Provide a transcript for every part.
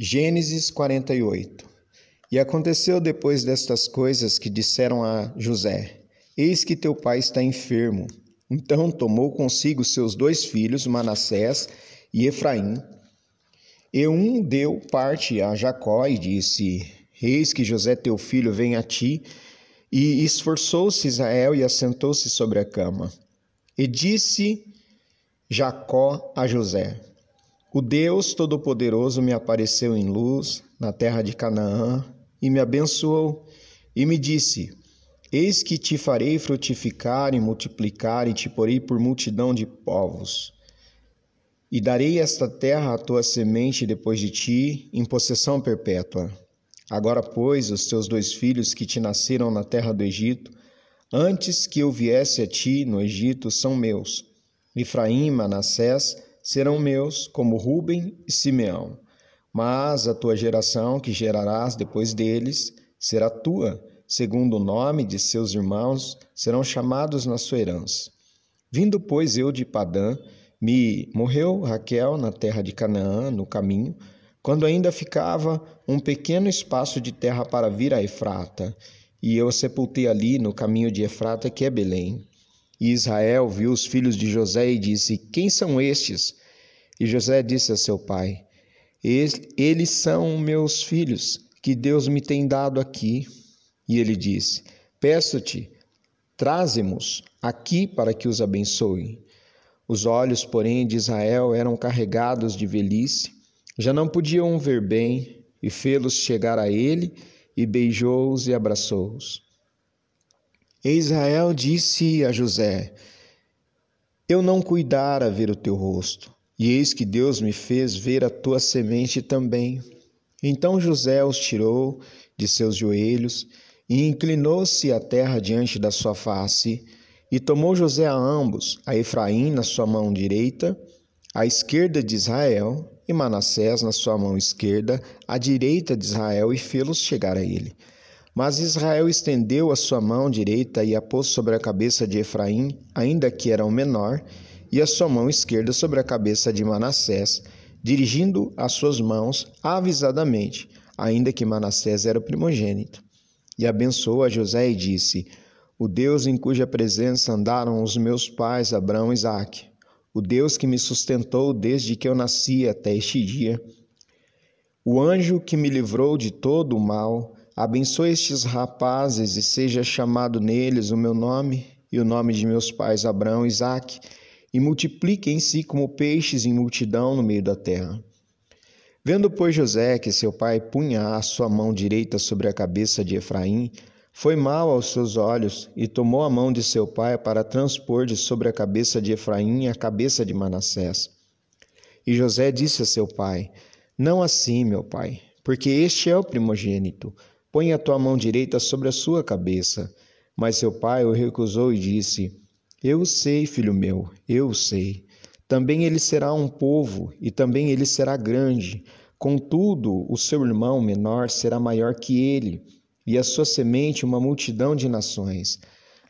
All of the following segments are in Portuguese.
Gênesis 48 E aconteceu depois destas coisas que disseram a José: Eis que teu pai está enfermo. Então tomou consigo seus dois filhos, Manassés e Efraim. E um deu parte a Jacó e disse: Eis que José teu filho vem a ti. E esforçou-se Israel e assentou-se sobre a cama. E disse Jacó a José: o Deus Todo-Poderoso me apareceu em luz na terra de Canaã e me abençoou e me disse: Eis que te farei frutificar e multiplicar e te porei por multidão de povos. E darei esta terra à tua semente depois de ti em possessão perpétua. Agora, pois, os teus dois filhos que te nasceram na terra do Egito, antes que eu viesse a ti no Egito, são meus. Efraim e Manassés serão meus, como Ruben e Simeão. Mas a tua geração, que gerarás depois deles, será tua, segundo o nome de seus irmãos, serão chamados na sua herança. Vindo, pois, eu de Padã, me morreu Raquel na terra de Canaã, no caminho, quando ainda ficava um pequeno espaço de terra para vir a Efrata, e eu sepultei ali no caminho de Efrata, que é Belém. E Israel viu os filhos de José e disse: Quem são estes? E José disse a seu pai: Eles são meus filhos, que Deus me tem dado aqui. E ele disse: Peço-te, traze-mos aqui para que os abençoe. Os olhos, porém, de Israel eram carregados de velhice, já não podiam ver bem, e fê-los chegar a ele, e beijou-os e abraçou-os. E Israel disse a José: Eu não cuidara ver o teu rosto, e eis que Deus me fez ver a tua semente também. Então José os tirou de seus joelhos e inclinou-se à terra diante da sua face. E tomou José a ambos, a Efraim na sua mão direita, à esquerda de Israel, e Manassés na sua mão esquerda, à direita de Israel, e fê-los chegar a ele. Mas Israel estendeu a sua mão direita e a pôs sobre a cabeça de Efraim, ainda que era o menor, e a sua mão esquerda sobre a cabeça de Manassés, dirigindo as suas mãos avisadamente, ainda que Manassés era o primogênito. E abençoou a José e disse: O Deus em cuja presença andaram os meus pais Abraão e Isaque, o Deus que me sustentou desde que eu nasci até este dia, o anjo que me livrou de todo o mal, Abençoe estes rapazes e seja chamado neles o meu nome e o nome de meus pais Abraão e Isaque, e multiplique em si como peixes em multidão no meio da terra. Vendo, pois, José que seu pai punha a sua mão direita sobre a cabeça de Efraim, foi mal aos seus olhos e tomou a mão de seu pai para transpor de sobre a cabeça de Efraim a cabeça de Manassés. E José disse a seu pai: Não assim, meu pai, porque este é o primogênito. Põe a tua mão direita sobre a sua cabeça. Mas seu pai o recusou e disse: Eu sei, filho meu, eu sei. Também ele será um povo, e também ele será grande. Contudo, o seu irmão menor será maior que ele, e a sua semente uma multidão de nações.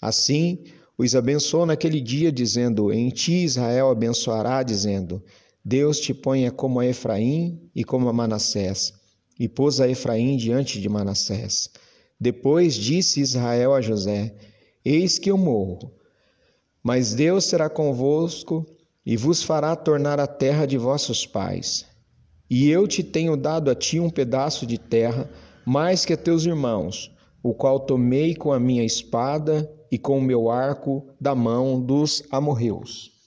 Assim, os abençoou naquele dia, dizendo: Em ti Israel abençoará, dizendo: Deus te ponha como a Efraim e como a Manassés e pôs a Efraim diante de Manassés. Depois disse Israel a José: Eis que eu morro, mas Deus será convosco e vos fará tornar a terra de vossos pais. E eu te tenho dado a ti um pedaço de terra, mais que a teus irmãos, o qual tomei com a minha espada e com o meu arco da mão dos amorreus.